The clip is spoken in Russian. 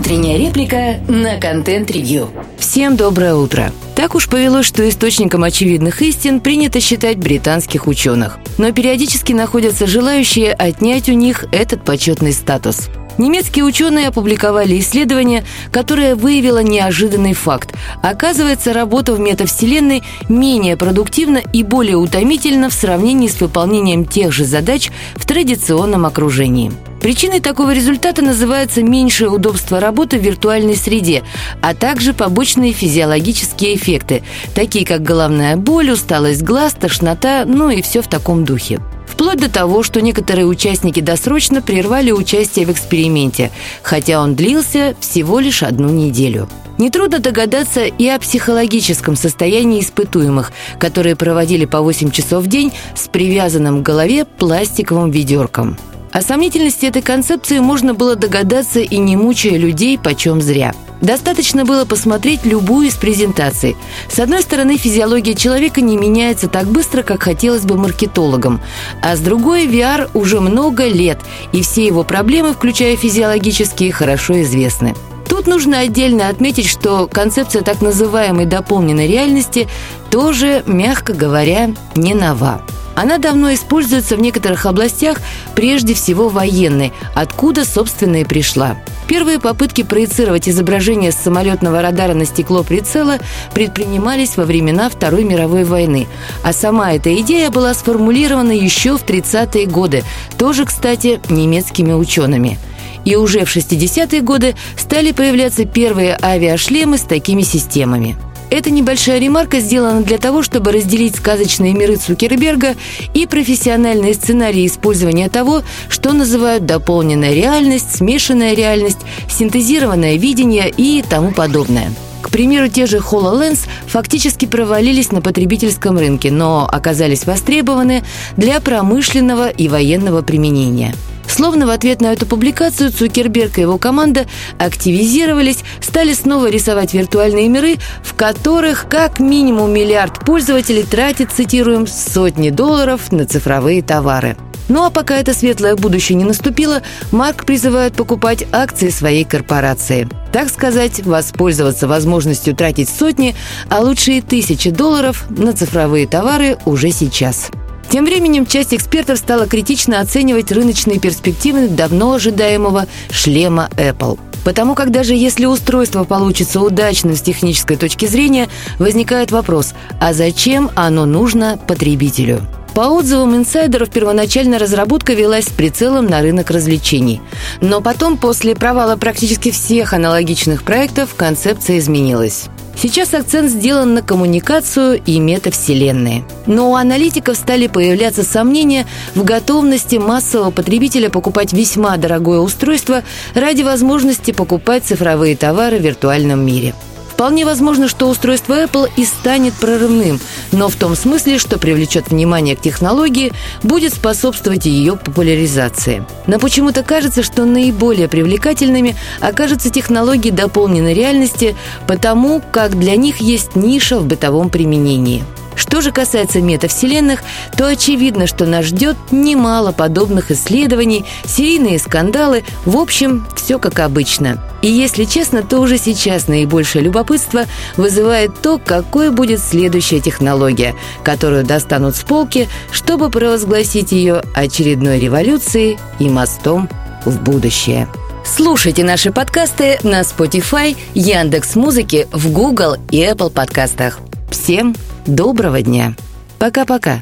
Утренняя реплика на контент-ревью. Всем доброе утро. Так уж повелось, что источником очевидных истин принято считать британских ученых. Но периодически находятся желающие отнять у них этот почетный статус. Немецкие ученые опубликовали исследование, которое выявило неожиданный факт. Оказывается, работа в метавселенной менее продуктивна и более утомительна в сравнении с выполнением тех же задач в традиционном окружении. Причиной такого результата называется меньшее удобство работы в виртуальной среде, а также побочные физиологические эффекты, такие как головная боль, усталость глаз, тошнота, ну и все в таком духе. Вплоть до того, что некоторые участники досрочно прервали участие в эксперименте, хотя он длился всего лишь одну неделю. Нетрудно догадаться и о психологическом состоянии испытуемых, которые проводили по 8 часов в день с привязанным к голове пластиковым ведерком. О сомнительности этой концепции можно было догадаться и не мучая людей почем зря. Достаточно было посмотреть любую из презентаций. С одной стороны, физиология человека не меняется так быстро, как хотелось бы маркетологам. А с другой, VR уже много лет, и все его проблемы, включая физиологические, хорошо известны. Тут нужно отдельно отметить, что концепция так называемой дополненной реальности тоже, мягко говоря, не нова. Она давно используется в некоторых областях, прежде всего военной, откуда, собственно, и пришла. Первые попытки проецировать изображение с самолетного радара на стекло прицела предпринимались во времена Второй мировой войны, а сама эта идея была сформулирована еще в 30-е годы, тоже, кстати, немецкими учеными. И уже в 60-е годы стали появляться первые авиашлемы с такими системами – эта небольшая ремарка сделана для того, чтобы разделить сказочные миры Цукерберга и профессиональные сценарии использования того, что называют дополненная реальность, смешанная реальность, синтезированное видение и тому подобное. К примеру, те же HoloLens фактически провалились на потребительском рынке, но оказались востребованы для промышленного и военного применения – Словно в ответ на эту публикацию Цукерберг и его команда активизировались, стали снова рисовать виртуальные миры, в которых как минимум миллиард пользователей тратит, цитируем, сотни долларов на цифровые товары. Ну а пока это светлое будущее не наступило, Марк призывает покупать акции своей корпорации. Так сказать, воспользоваться возможностью тратить сотни, а лучше и тысячи долларов на цифровые товары уже сейчас. Тем временем часть экспертов стала критично оценивать рыночные перспективы давно ожидаемого шлема Apple. Потому как даже если устройство получится удачным с технической точки зрения, возникает вопрос, а зачем оно нужно потребителю? По отзывам инсайдеров, первоначально разработка велась с прицелом на рынок развлечений. Но потом, после провала практически всех аналогичных проектов, концепция изменилась. Сейчас акцент сделан на коммуникацию и метавселенные. Но у аналитиков стали появляться сомнения в готовности массового потребителя покупать весьма дорогое устройство ради возможности покупать цифровые товары в виртуальном мире. Вполне возможно, что устройство Apple и станет прорывным, но в том смысле, что привлечет внимание к технологии, будет способствовать ее популяризации. Но почему-то кажется, что наиболее привлекательными окажутся технологии дополненной реальности, потому как для них есть ниша в бытовом применении – что же касается метавселенных, то очевидно, что нас ждет немало подобных исследований, серийные скандалы, в общем, все как обычно. И если честно, то уже сейчас наибольшее любопытство вызывает то, какой будет следующая технология, которую достанут с полки, чтобы провозгласить ее очередной революцией и мостом в будущее. Слушайте наши подкасты на Spotify, Яндекс Музыки, в Google и Apple подкастах. Всем Доброго дня. Пока-пока.